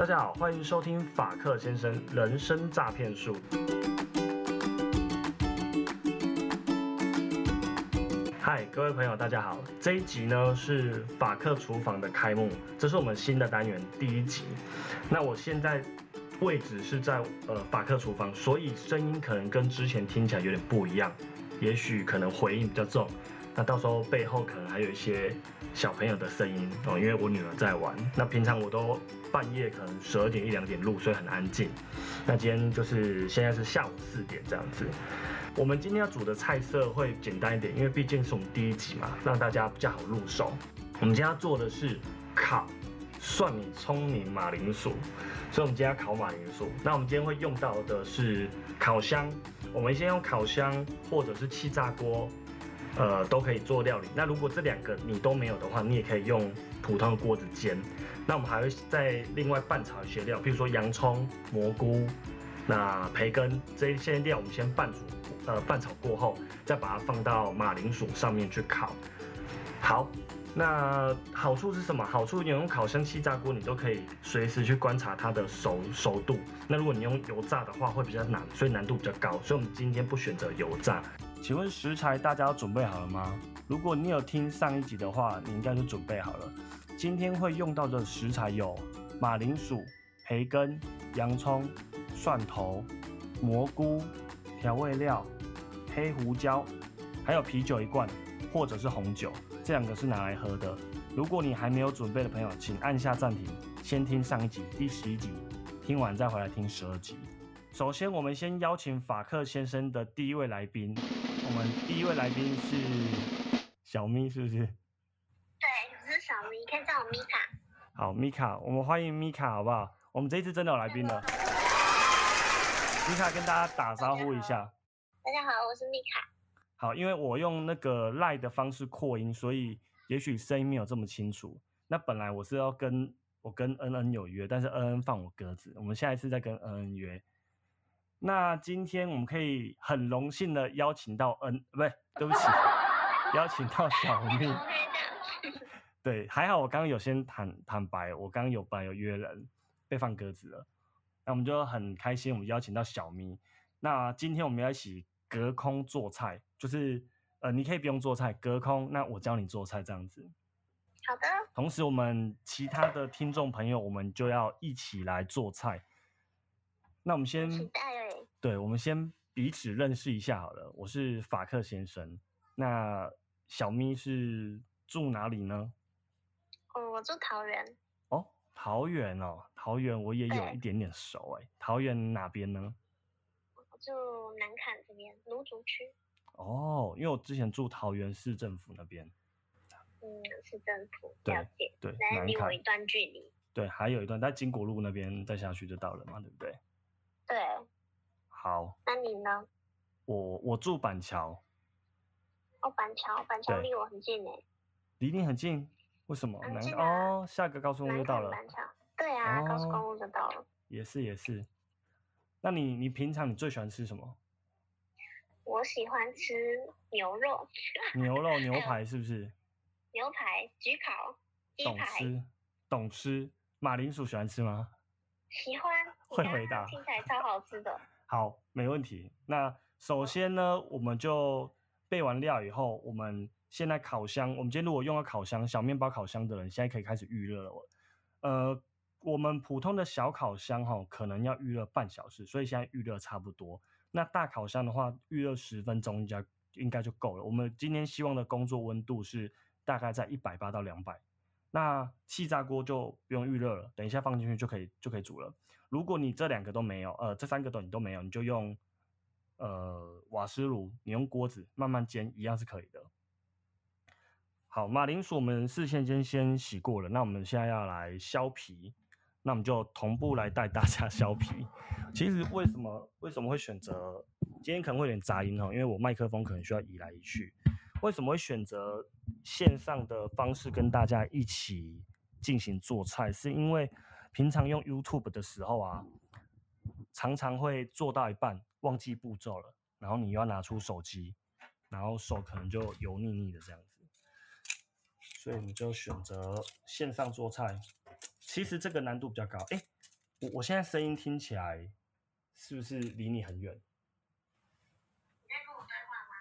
大家好，欢迎收听法克先生人生诈骗术。嗨，各位朋友，大家好。这一集呢是法克厨房的开幕，这是我们新的单元第一集。那我现在位置是在呃法克厨房，所以声音可能跟之前听起来有点不一样，也许可能回音比较重。那到时候背后可能还有一些小朋友的声音哦，因为我女儿在玩。那平常我都半夜可能十二点一两点录，所以很安静。那今天就是现在是下午四点这样子。我们今天要煮的菜色会简单一点，因为毕竟是我们第一集嘛，让大家比较好入手。我们今天要做的是烤蒜米、葱泥、马铃薯，所以我们今天要烤马铃薯。那我们今天会用到的是烤箱，我们先用烤箱或者是气炸锅。呃，都可以做料理。那如果这两个你都没有的话，你也可以用普通的锅子煎。那我们还会再另外拌炒一些料，比如说洋葱、蘑菇、那培根这一些料，我们先拌煮，呃，拌炒过后，再把它放到马铃薯上面去烤。好，那好处是什么？好处你用烤箱、气炸锅，你都可以随时去观察它的熟熟度。那如果你用油炸的话，会比较难，所以难度比较高。所以我们今天不选择油炸。请问食材大家都准备好了吗？如果你有听上一集的话，你应该就准备好了。今天会用到的食材有马铃薯、培根、洋葱、蒜头、蘑菇、调味料、黑胡椒，还有啤酒一罐，或者是红酒，这两个是拿来喝的。如果你还没有准备的朋友，请按下暂停，先听上一集第十一集，听完再回来听十二集。首先，我们先邀请法克先生的第一位来宾。我们第一位来宾是小咪，是不是？对，我是小咪，可以叫我米卡。好，米卡，我们欢迎米卡，好不好？我们这一次真的有来宾了。米卡跟大家打招呼一下。大家好，我是米卡。好，因为我用那个赖的方式扩音，所以也许声音没有这么清楚。那本来我是要跟我跟恩恩有约，但是恩恩放我鸽子，我们下一次再跟恩恩约。那今天我们可以很荣幸的邀请到嗯，不对，对不起，邀请到小 蜜。对，还好我刚刚有先坦坦白，我刚刚有本来有约人被放鸽子了，那我们就很开心，我们邀请到小咪。那今天我们要一起隔空做菜，就是呃，你可以不用做菜，隔空，那我教你做菜这样子。好的。同时，我们其他的听众朋友，我们就要一起来做菜。那我们先，对，我们先彼此认识一下好了。我是法克先生，那小咪是住哪里呢？哦，我住桃园。哦，桃园哦，桃园我也有一点点熟哎。桃园哪边呢？我住南坎这边，芦竹区。哦，因为我之前住桃园市政府那边。嗯，市政府了解。对，南离我一段距离。对，还有一段在金国路那边，再下去就到了嘛，对不对？对，好。那你呢？我我住板桥。哦，板桥，板桥离我很近诶。离你很近？为什么？南哦，下个高速公路就到了。板桥。对啊，高速公路就到了。也是也是。那你你平常你最喜欢吃什么？我喜欢吃牛肉。牛肉牛排是不是？牛排、焗烤、懂吃，懂吃。马铃薯喜欢吃吗？喜欢，会回答，听起来超好吃的。好，没问题。那首先呢，我们就备完料以后，我们现在烤箱。我们今天如果用到烤箱，小面包烤箱的人，现在可以开始预热了。呃，我们普通的小烤箱哈，可能要预热半小时，所以现在预热差不多。那大烤箱的话，预热十分钟应该应该就够了。我们今天希望的工作温度是大概在一百八到两百。那气炸锅就不用预热了，等一下放进去就可以就可以煮了。如果你这两个都没有，呃，这三个都你都没有，你就用呃瓦斯炉，你用锅子慢慢煎一样是可以的。好，马铃薯我们事先先先洗过了，那我们现在要来削皮，那我们就同步来带大家 削皮。其实为什么为什么会选择今天可能会有点杂音哦，因为我麦克风可能需要移来移去。为什么会选择线上的方式跟大家一起进行做菜？是因为平常用 YouTube 的时候啊，常常会做到一半忘记步骤了，然后你又要拿出手机，然后手可能就油腻腻的这样子，所以你就选择线上做菜。其实这个难度比较高。哎，我我现在声音听起来是不是离你很远？你在跟我对话吗？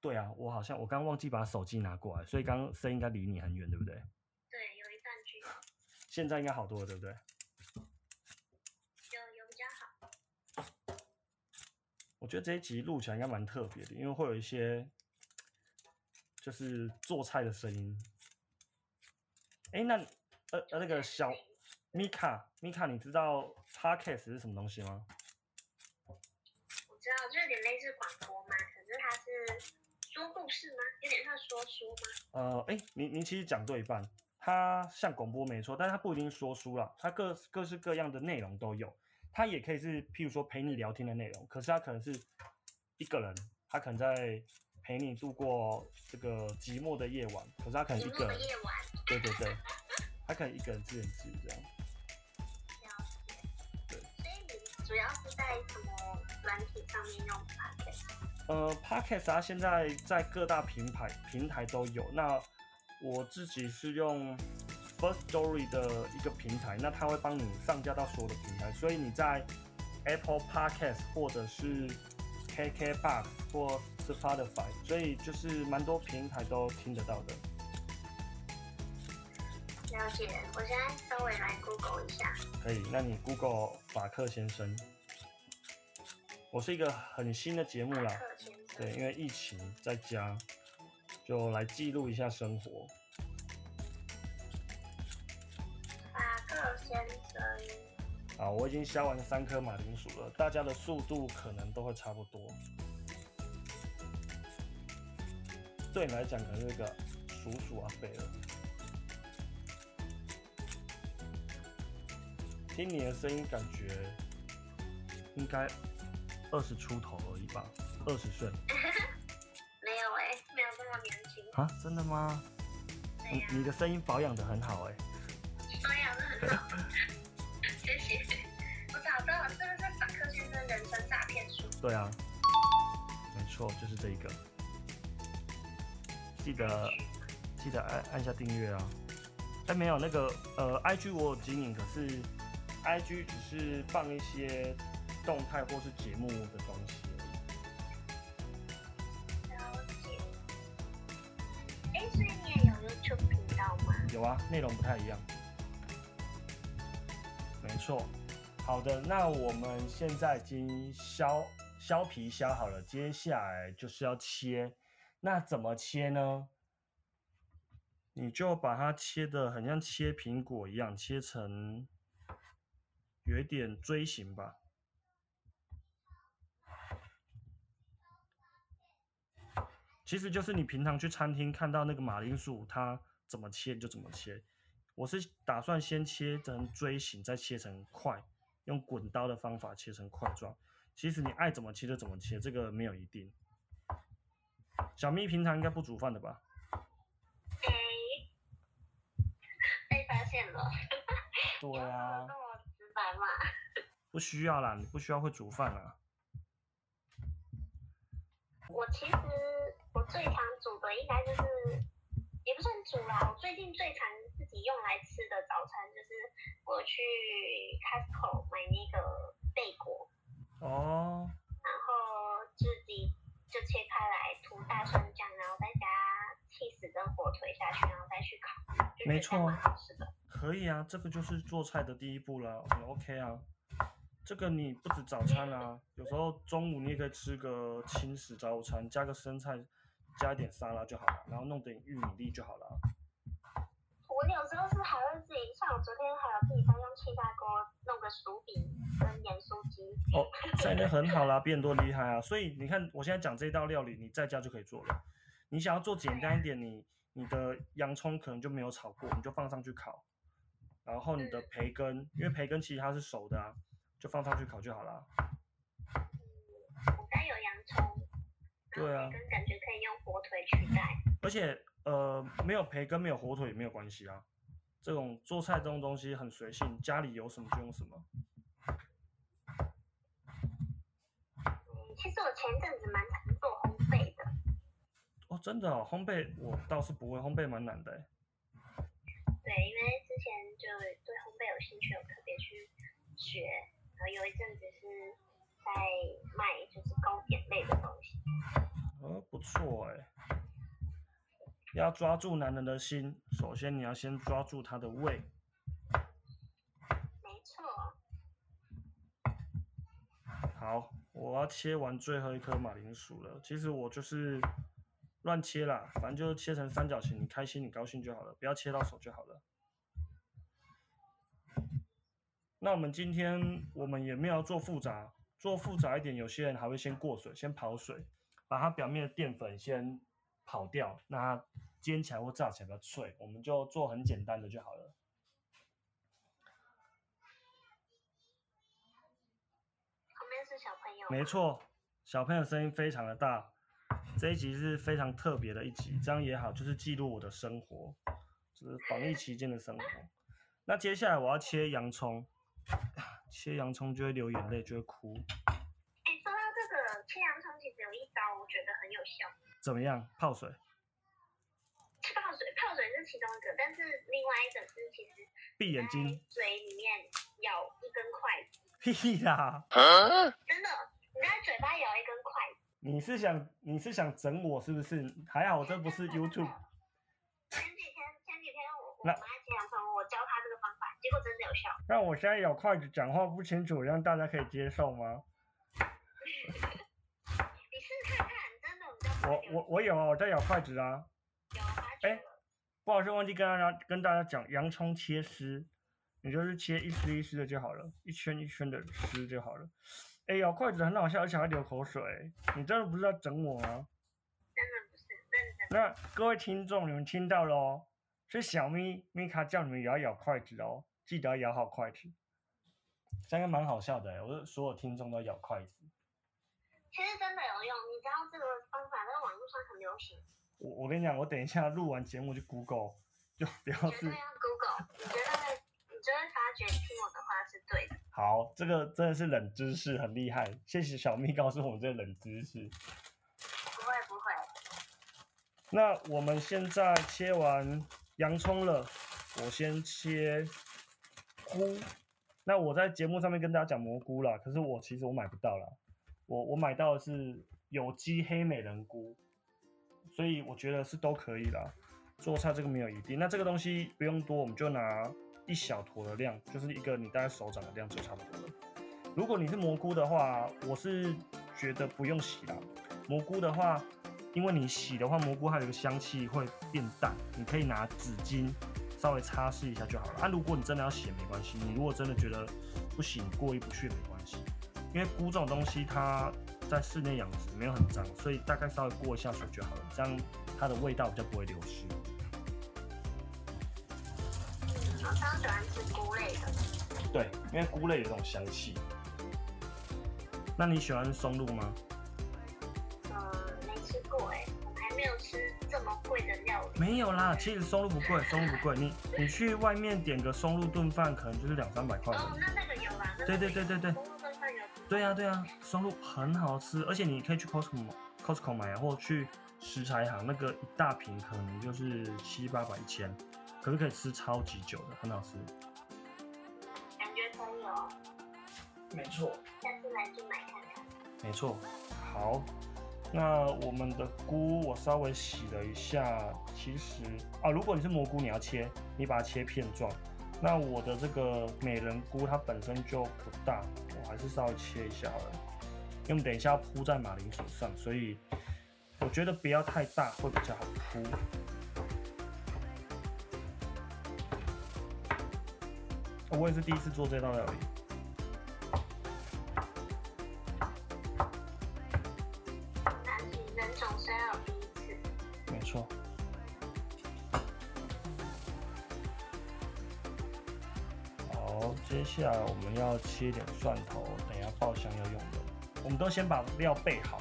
对啊，我好像我刚刚忘记把手机拿过来，所以刚刚声音应该离你很远，对不对？对，有一段距离，现在应该好多了，对不对？有有比较好。我觉得这一集录起来应该蛮特别的，因为会有一些就是做菜的声音。哎，那呃呃那个小米卡米卡，你知道 podcast 是什么东西吗？我知道，就有点类似广播嘛，可是它是说故事吗？有点像说书吗？呃，哎，您您其实讲对一半，它像广播没错，但是它不一定是说书啦，它各各式各样的内容都有。它也可以是譬如说陪你聊天的内容，可是它可能是一个人，他可能在陪你度过这个寂寞的夜晚，可是他可能一个人，夜晚，对对对，他可能一个人自言自语这样。了解。对所以你主要是在什么软体上面用 Podcast？呃，Podcast 它现在在各大平台平台都有。那我自己是用 First Story 的一个平台，那它会帮你上架到所有的平台，所以你在 Apple Podcast 或者是 KKBox 或 Spotify，所以就是蛮多平台都听得到的。了解，我现在稍微来 Google 一下。可以，那你 Google 法克先生，我是一个很新的节目啦。对，因为疫情在家，就来记录一下生活。先生，啊，我已经削完三颗马铃薯了，大家的速度可能都会差不多。对你来讲，可能是个叔叔阿贝了。听你的声音，感觉应该二十出头而已吧，二十岁 没有哎、没有这么年轻。啊？真的吗？对呀、你你的声音保养的很好哎。谢谢。我找到了，是不是法克先生人生诈骗术？对啊，没错，就是这一个。记得记得按按下订阅啊！哎，没有那个呃，IG 我有经营，可是 IG 只是放一些动态或是节目的东西而已。了解。哎，所以你也有 YouTube 频道吗？有啊，内容不太一样。错。好的，那我们现在已经削削皮削好了，接下来就是要切。那怎么切呢？你就把它切的很像切苹果一样，切成有一点锥形吧。其实就是你平常去餐厅看到那个马铃薯，它怎么切就怎么切。我是打算先切成锥形，再切成块，用滚刀的方法切成块状。其实你爱怎么切就怎么切，这个没有一定。小咪平常应该不煮饭的吧？哎，被发现了。对啊这，么直白嘛？不需要啦，你不需要会煮饭啦。我其实我最常煮的应该就是，也不算煮啦，我最近最常自己用来吃的早餐就是我去 Costco 买那个贝果，哦，然后自己就切开来涂大蒜酱，然后再加 cheese 跟火腿下去，然后再去烤，就觉得没错这样蛮好吃的。可以啊，这个就是做菜的第一步了，很 OK 啊。这个你不止早餐啊，有时候中午你也可以吃个轻食早餐，加个生菜，加一点沙拉就好了，然后弄点玉米粒就好了啊。我有时候是还会自己，像我昨天还有自己在用气炸锅弄个薯饼跟盐酥鸡。哦，这样就很好啦，变多厉害啊。所以你看，我现在讲这道料理，你在家就可以做了。你想要做简单一点，你你的洋葱可能就没有炒过，你就放上去烤。然后你的培根，因为培根其实它是熟的啊，就放上去烤就好啦。我家有洋葱，对啊跟感觉可以用火腿取代。而且呃，没有培根没有火腿也没有关系啊。这种做菜这种东西很随性，家里有什么就用什么。嗯，其实我前阵子蛮常做烘焙的，哦，真的哦，烘焙我倒是不会，烘焙蛮难的欸。对，因为之前就对烘焙有兴趣，有特别去学，然后有一阵子是在卖就是糕点类的东西。哦，不错哎。要抓住男人的心，首先你要先抓住他的胃。没错。好，我要切完最后一颗马铃薯了。其实我就是乱切啦，反正就是切成三角形，你开心你高兴就好了，不要切到手就好了。那我们今天我们也没有做复杂，做复杂一点，有些人还会先过水，先跑水，把它表面的淀粉先。跑掉，那它煎起来或炸起来比较脆，我们就做很简单的就好了。旁边是小朋友。没错，小朋友声音非常的大。这一集是非常特别的一集，这样也好，就是记录我的生活，就是防疫期间的生活。那接下来我要切洋葱，切洋葱就会流眼泪，就会哭。哎，说到这个切洋葱，其实有一招，我觉得很有效。怎么样？泡水？泡水，泡水是其中一个，但是另外一个是其实闭眼睛，嘴里面咬一根筷子。屁啦！真的，你在嘴巴咬一根筷子。你是想你是想整我是不是？还好这不是 YouTube。前几天前几天我我妈经常说，我教她这个方法，结果真的有效。那我现在咬筷子讲话不清楚，让大家可以接受吗？我我我有啊，我在咬筷子啊。哎，不好意思，忘记跟大家跟大家讲，洋葱切丝，你就是切一丝一丝的就好了，一圈一圈的丝就好了。哎，咬筷子很好笑，而且还流口水。你真的不是在整我吗？真的不是，认真。那各位听众，你们听到了哦，是小咪咪卡叫你们也要咬筷子哦，记得要咬好筷子。这样蛮好笑的，我所有听众都咬筷子。其实真的有用，你知道这个方法在网络上很流行。我我跟你讲，我等一下录完节目就 Google，就不要是。要 Google，你觉得你就会发觉听我的话是对的。好，这个真的是冷知识，很厉害。谢谢小蜜告诉我们这个冷知识。不会不会。那我们现在切完洋葱了，我先切菇。那我在节目上面跟大家讲蘑菇了，可是我其实我买不到了。我我买到的是有机黑美人菇，所以我觉得是都可以啦。做菜这个没有一定，那这个东西不用多，我们就拿一小坨的量，就是一个你大概手掌的量就差不多了。如果你是蘑菇的话，我是觉得不用洗啦。蘑菇的话，因为你洗的话，蘑菇它有个香气会变淡，你可以拿纸巾稍微擦拭一下就好了。啊，如果你真的要洗没关系，你如果真的觉得不行，过意不去没关系。因为菇这种东西，它在室内养殖没有很脏，所以大概稍微过一下水就好了，这样它的味道比较不会流失。我超喜欢吃菇类的。对，因为菇类有这种香气。那你喜欢松露吗？呃，没吃过哎，我还没有吃这么贵的料理。没有啦，其实松露不贵，松露不贵。你你去外面点个松露炖饭，可能就是两三百块。哦，那那个有啦。对对对对对。对呀对呀，松露很好吃，而且你可以去 Costco Costco 买啊，或者去食材行，那个一大瓶可能就是七八百一千，可是可以吃超级久的，很好吃。感觉可以哦。没错。下次来就买看看。没错。好，那我们的菇我稍微洗了一下，其实啊，如果你是蘑菇，你要切，你把它切片状。那我的这个美人菇它本身就不大。我还是稍微切一下好了，因为等一下要铺在马铃薯上，所以我觉得不要太大会比较好铺。我也是第一次做这道料理。们要切点蒜头，等下爆香要用的。我们都先把料备好。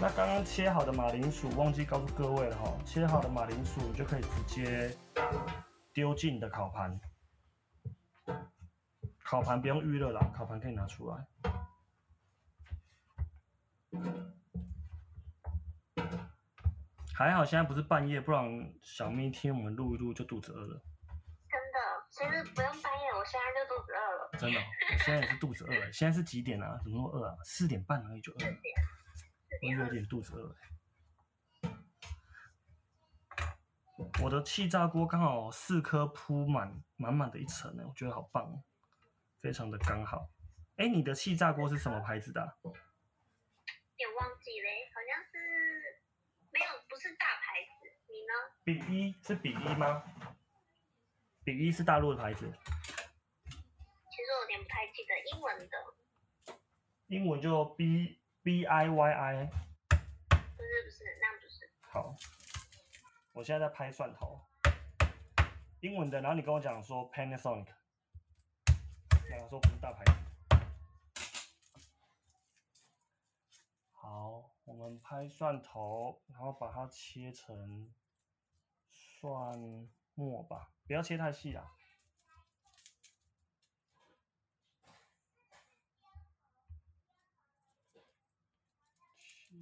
那刚刚切好的马铃薯，忘记告诉各位了哈，切好的马铃薯就可以直接丢进你的烤盘。烤盘不用预热了，烤盘可以拿出来。还好现在不是半夜，不然小咪听我们录一录就肚子饿了。其实不用半夜，我现在就肚子饿了。真的哦、我现在也是肚子饿了。现在是几点啊？怎么那么饿啊？四点半而已就饿了，我有点肚子饿了。我的气炸锅刚好四颗铺满满满的一层呢，我觉得好棒哦，非常的刚好。哎，你的气炸锅是什么牌子的、啊？有点忘记嘞，好像是没有，不是大牌子。你呢？比一是比一吗？比一是大陆的牌子，其实我有点不太记得英文的，英文就 B B I Y I。不是不是，那不是。好，我现在在拍蒜头，英文的，然后你跟我讲说 Panasonic，然后说不是大牌子。好，我们拍蒜头，然后把它切成蒜末吧，不要切太细啦。切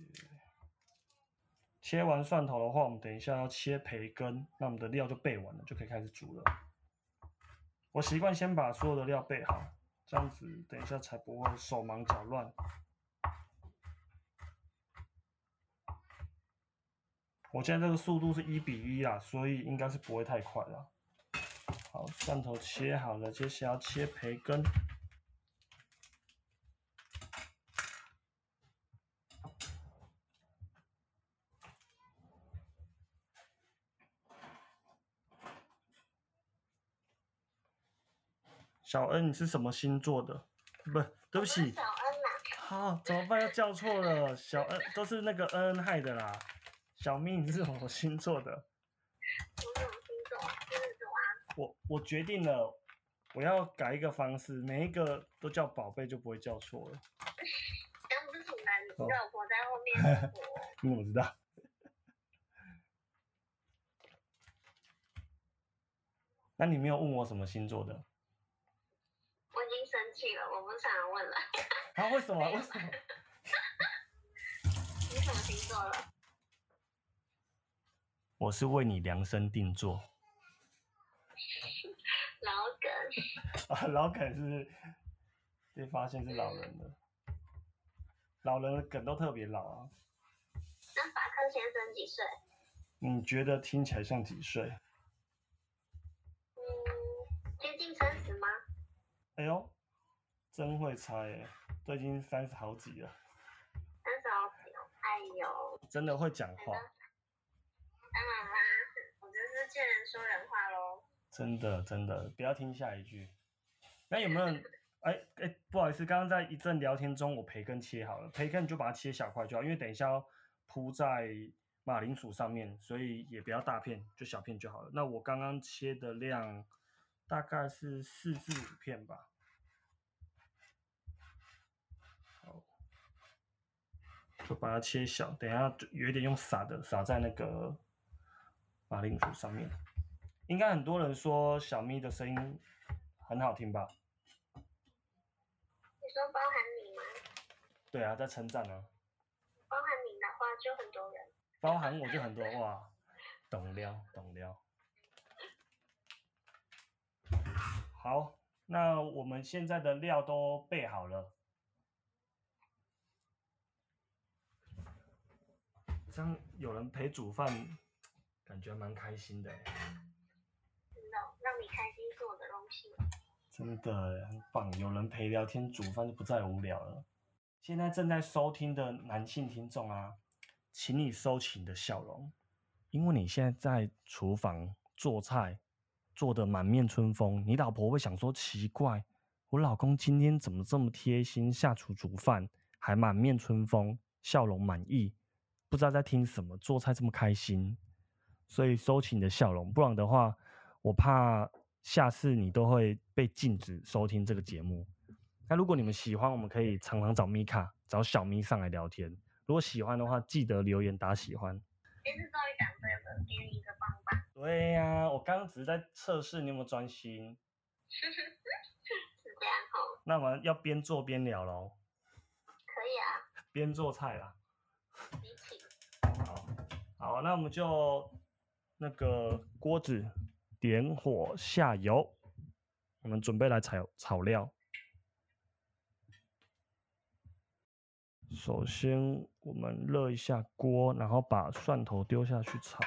切完蒜头的话，我们等一下要切培根，那我们的料就备完了，就可以开始煮了。我习惯先把所有的料备好，这样子等一下才不会手忙脚乱。我现在这个速度是一比一啊，所以应该是不会太快了。好，蒜头切好了，接下来要切培根。小恩，你是什么星座的？不，对不起，小恩呐、好，怎么办？又叫错了。小恩都是那个恩恩害的啦。小咪，你是什么星座的？我什么星座啊？狮子座啊。我我决定了，我要改一个方式，每一个都叫宝贝，就不会叫错了。刚不是什么你哦老婆在后面我，你怎么知道？那你没有问我什么星座的？我已经生气了，我不想问了。啊？为什么？为什么？你什么星座了？我是为你量身定做 老梗。啊！老梗是被发现是老人的，老人的梗都特别老啊。那法克先生几岁？你觉得听起来像几岁？嗯，接近三十吗？哎呦，真会猜耶，都已经三十好几了，三十好几哦。哎呦，真的会讲话，当然啦，我就是见人说人话喽。真的真的，不要听下一句。那有没有？哎哎，不好意思，刚刚在一阵聊天中，我培根切好了，培根你就把它切小块就好，因为等一下要铺在马铃薯上面，所以也不要大片，就小片就好了。那我刚刚切的量大概是四至五片吧。好，就把它切小，等一下就有一点用撒的，撒在那个马铃薯上面。应该很多人说小咪的声音很好听吧？你说包含你吗？对啊，在称赞啊。包含你的话就很多人。包含我就很多哇，懂了懂了。好，那我们现在的料都备好了，这样有人陪煮饭，感觉蛮开心的，真的哦让你开心是我的荣幸。真的很棒，有人陪聊天煮饭就不再无聊了。现在正在收听的男性听众啊，请你收起你的笑容，因为你现在在厨房做菜，做的满面春风，你老婆会想说奇怪，我老公今天怎么这么贴心，下厨煮饭还满面春风，笑容满意，不知道在听什么，做菜这么开心，所以收起你的笑容，不然的话，我怕下次你都会被禁止收听这个节目。那如果你们喜欢，我们可以常常找米卡、找小咪上来聊天。如果喜欢的话，记得留言打喜欢。这次终于讲对了，给你一个棒棒。对呀、我刚刚只是在测试你有没有专心。是这样吼，那我们要边做边聊喽，可以啊，边做菜啦。好，好，那我们就那个锅子点火下油，我们准备来炒炒料。首先，我们热一下锅，然后把蒜头丢下去炒。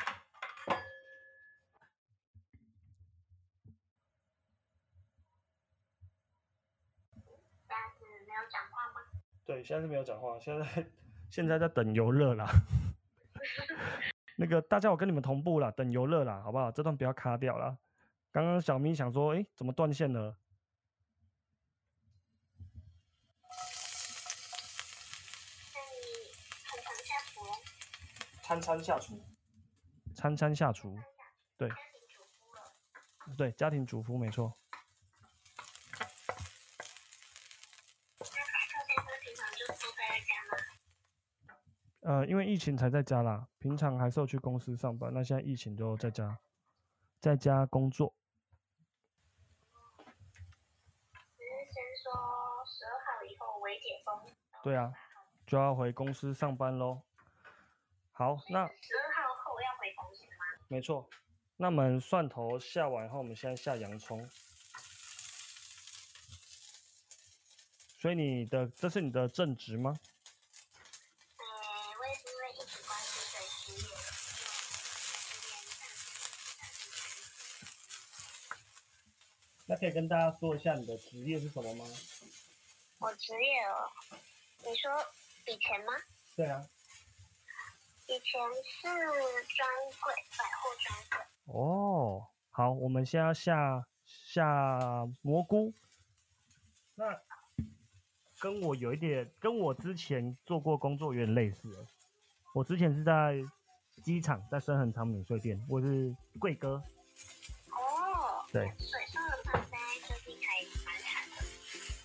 现在是没有讲话吗？对，现在是没有讲话，现在 现在在等油热啦。那个大家，我跟你们同步了，等游乐啦，好不好？这段不要卡掉啦。刚刚小咪想说，哎，怎么断线了？餐餐下厨，餐餐下厨，对，对，家庭主妇没错。呃，因为疫情才在家啦，平常还是要去公司上班，那现在疫情就在家，在家工作。只是先说十二号以后微解封。对啊，就要回公司上班喽。好，那十二号后要回公司吗？没错。那我们蒜头下完后，我们现在下洋葱。所以你的这是你的正职吗？呃，我也是因为疫情关系所以失业了，那可以跟大家说一下你的职业是什么吗？我职业哦，你说以前吗？对啊。以前是专柜，百货专柜。哦，好，我们先要下下蘑菇。那跟我有一点，跟我之前做过工作有点类似。我之前是在机场，在深恒昌免税店，我是贵哥。哦。对。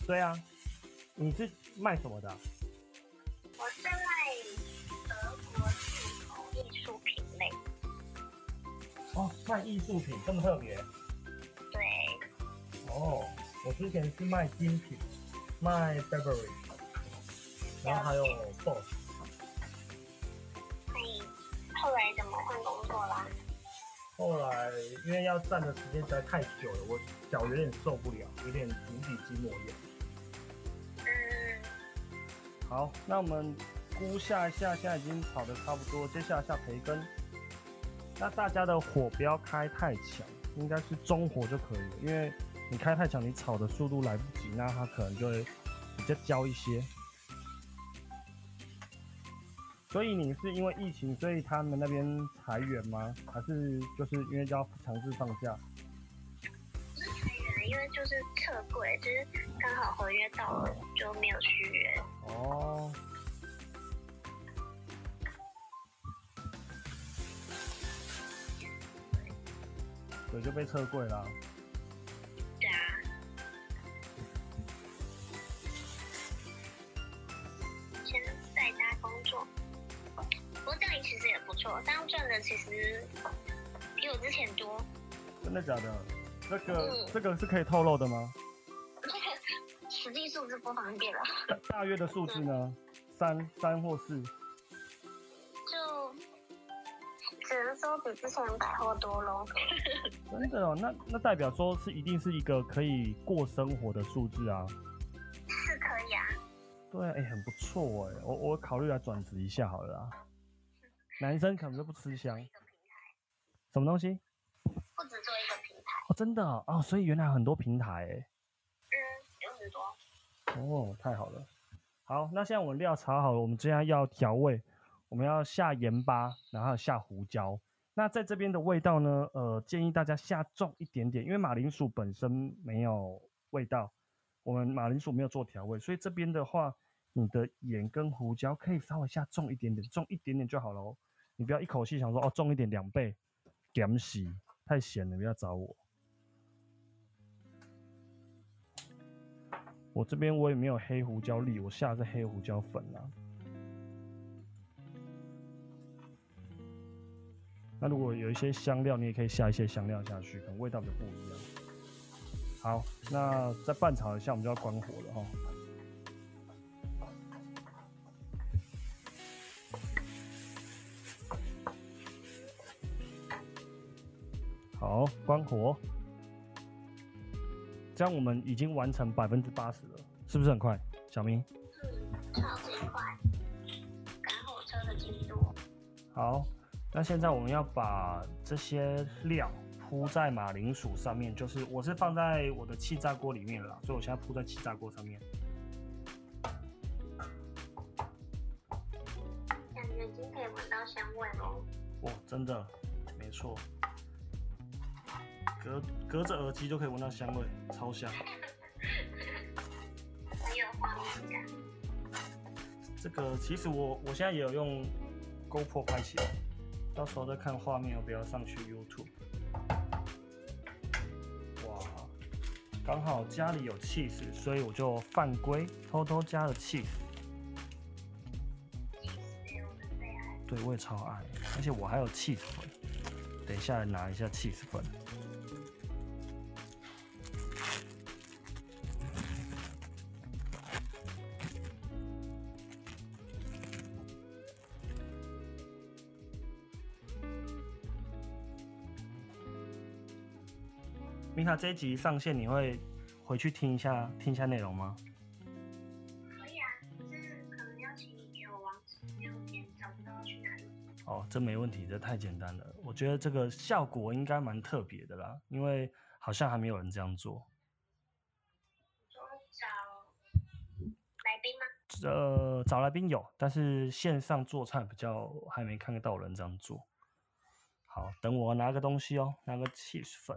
对啊。你是卖什么的？我是卖德国进口艺术品类。哦，卖艺术品这么特别。对。哦，我之前是卖精品，卖 Burberry，然后还有 Boss。那你后来怎么换工作啦？后来因为要站的时间实在太久了，我脚有点受不了，有点足底筋膜炎。好，那我们菇下一下，现在已经炒的差不多，接下来下培根。那大家的火不要开太强，应该是中火就可以了。因为你开太强，你炒的速度来不及，那它可能就会比较焦一些。所以你是因为疫情，所以他们那边裁员吗？还是就是因为要强制放假？因为就是撤柜，就是刚好合约到了就没有续约。哦。对，就被撤柜了。对啊。先在家工作，不过这样其实也不错，这样赚的其实比我之前多。真的假的？这个这个是可以透露的吗？这个实际数字不方便了。大约的数字呢？三三或四？就只能说比之前百货多喽。真的哦，那那代表说是一定是一个可以过生活的数字啊。是可以啊。对，哎，很不错哎，我我考虑来转职一下好了啊。男生可能都不吃香。什么东西？真的哦，所以原来很多平台哎。嗯，有很多。哦，太好了。好，那现在我们料炒好了，我们接下来要调味。我们要下盐巴，然后下胡椒。那在这边的味道呢？呃，建议大家下重一点点，因为马铃薯本身没有味道，我们马铃薯没有做调味，所以这边的话，你的盐跟胡椒可以稍微下重一点点，重一点点就好了哦。你不要一口气想说哦，重一点两倍，咸死，太咸了，不要找我。我这边我也没有黑胡椒粒，我下的是黑胡椒粉啊。那如果有一些香料，你也可以下一些香料下去，可能味道就不一样。好，那再拌炒一下，我们就要关火了哈。好，关火。这样我们已经完成百分之八十了，是不是很快？小明，嗯，超级快，赶火车的进度。好，那现在我们要把这些料铺在马铃薯上面，就是我是放在我的气炸锅里面了啦，所以我现在铺在气炸锅上面。感觉已经可以闻到香味喽。哦，真的，没错，隔隔着耳机就可以闻到香味，超香。很有画面感。这个其实我我现在也有用 GoPro 拍起来，到时候再看画面要不要上去 YouTube。哇，刚好家里有 cheese，所以我就犯规偷偷加了 cheese。对，我也超爱，而且我还有 cheese 粉，等一下来拿一下 cheese 粉。米卡这一集上线，你会回去听一下听一下内容吗？可以啊，就是可能要请你给我网址，有点找不到去哪里。哦，这没问题，这太简单了。我觉得这个效果应该蛮特别的啦，因为好像还没有人这样做。说找来宾吗？呃，找来宾有，但是线上做菜比较还没看得到人这样做。好，等我拿个东西哦，拿个 cheese 粉。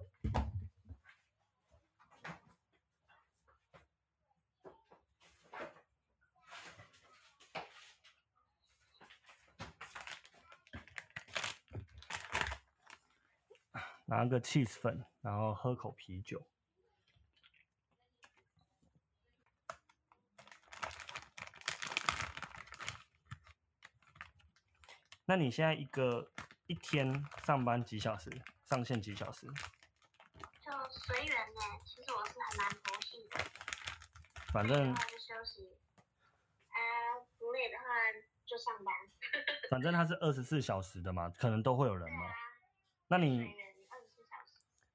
拿个 cheese 粉，然后喝口啤酒。那你现在一个一天上班几小时？上线几小时？就随缘呢。其实我是还蛮佛系的。反正就休息，呃，不累的话就上班。反正它是二十四小时的嘛，可能都会有人嘛。啊，那你。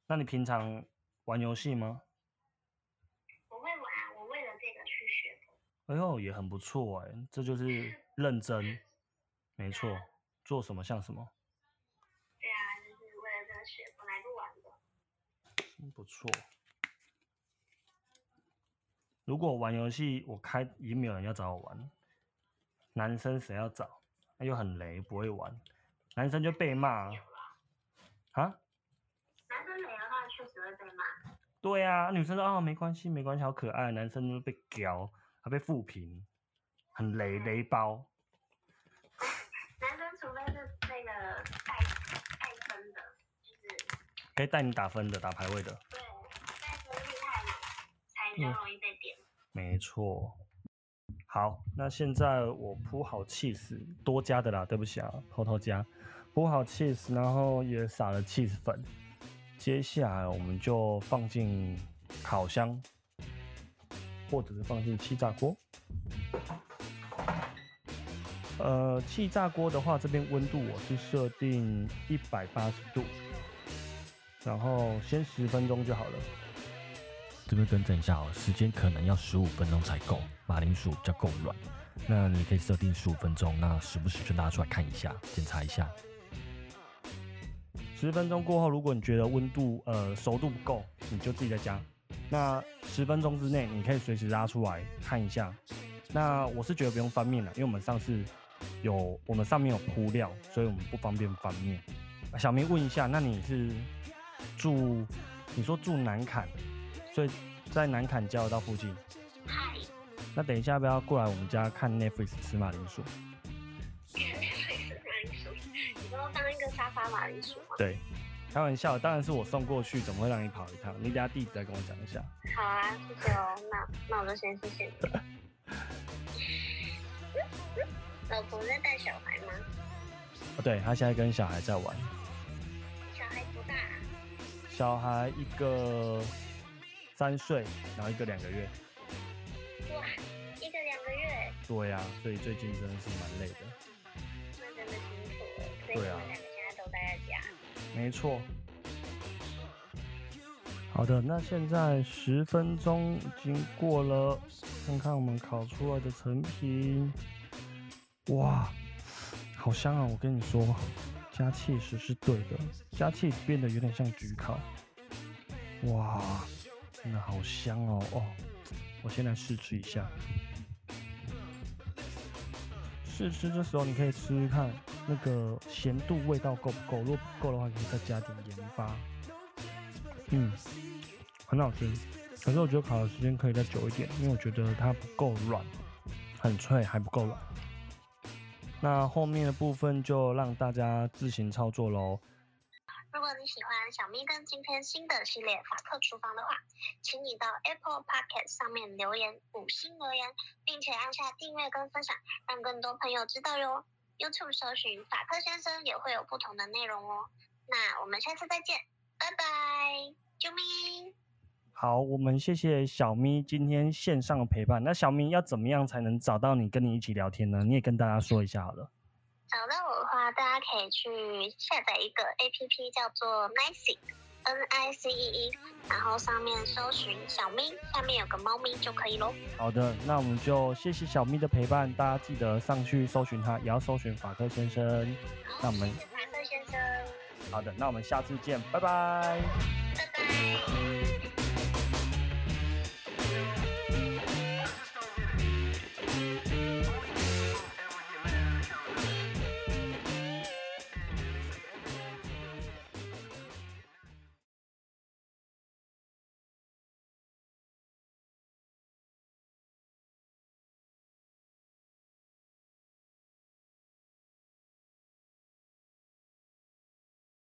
那你平常玩游戏吗？我会玩，我为了这个去学的。哎呦，也很不错哎，这就是认真，没错，做什么像什么，对啊，就是为了这个学，本来不玩的。真不错。如果玩游戏，我开已经没有人要找我玩，男生谁要找？又很雷，不会玩，男生就被骂啊。男生美的话确实会被骂。对啊，女生说啊、没关系没关系，好可爱，男生就被屌，还被负评，很雷雷包。男生除非是那个带带分的，就是可以带你打分的，打排位的，对带分厉害的，才比较容易被点。没错。好，那现在我铺好 cheese，多加的啦，对不起啊，偷偷加，铺好 cheese，然后也撒了 cheese 粉。接下来我们就放进烤箱，或者是放进气炸锅。呃，气炸锅的话，这边温度我是设定一百八十度，然后先十分钟就好了。这边更正一下哦，时间可能要十五分钟才够，马铃薯比较够软。那你可以设定十五分钟，那时不时就拿出来看一下，检查一下。十分钟过后，如果你觉得温度呃熟度不够，你就自己再加。那十分钟之内，你可以随时拉出来看一下。那我是觉得不用翻面了，因为我们上次有我们上面有铺料，所以我们不方便翻面。啊小明问一下，那你是住你说住南坎，所以在南坎交流道附近。嗨，那等一下要不要过来我们家看 Netflix 吃马铃薯？沙发马铃薯吗？对，开玩笑，当然是我送过去，怎么会让你跑一趟？你等下地址再跟我讲一下。好啊，谢谢哦。那那我就先谢谢你。老婆在带小孩吗？哦，对他现在跟小孩在玩，小孩多大、啊？小孩一个三岁，然后一个两个月。哇，一个两个月，对呀、所以最近真的是蛮累的。那真的辛苦对啊没错。好的，那现在十分钟已经过了，看看我们烤出来的成品。哇，好香啊！我跟你说，加气时是对的，加气变得有点像焗烤。哇，真的好香哦！哦，我先来试吃一下。试吃的时候，你可以吃吃看那个咸度味道够不够，如果不够的话，可以再加点盐巴。嗯，很好吃，可是我觉得烤的时间可以再久一点，因为我觉得它不够软，很脆还不够软。那后面的部分就让大家自行操作喽。如果你喜欢小咪跟今天新的系列法克厨房的话，请你到 Apple Podcast 上面留言五星留言，并且按下订阅跟分享，让更多朋友知道哟。YouTube 搜寻法克先生也会有不同的内容哦。那我们下次再见，拜拜。啾咪！好，我们谢谢小咪今天线上的陪伴。那小咪要怎么样才能找到你，跟你一起聊天呢？你也跟大家说一下好了。找到我的话，大家可以去下载一个 A P P，叫做 Nice，N I C E E，然后上面搜寻小咪，下面有个猫咪就可以喽。好的，那我们就谢谢小咪的陪伴，大家记得上去搜寻他，也要搜寻法克先生。那我们法克先生。好的，那我们下次见，拜拜。拜拜。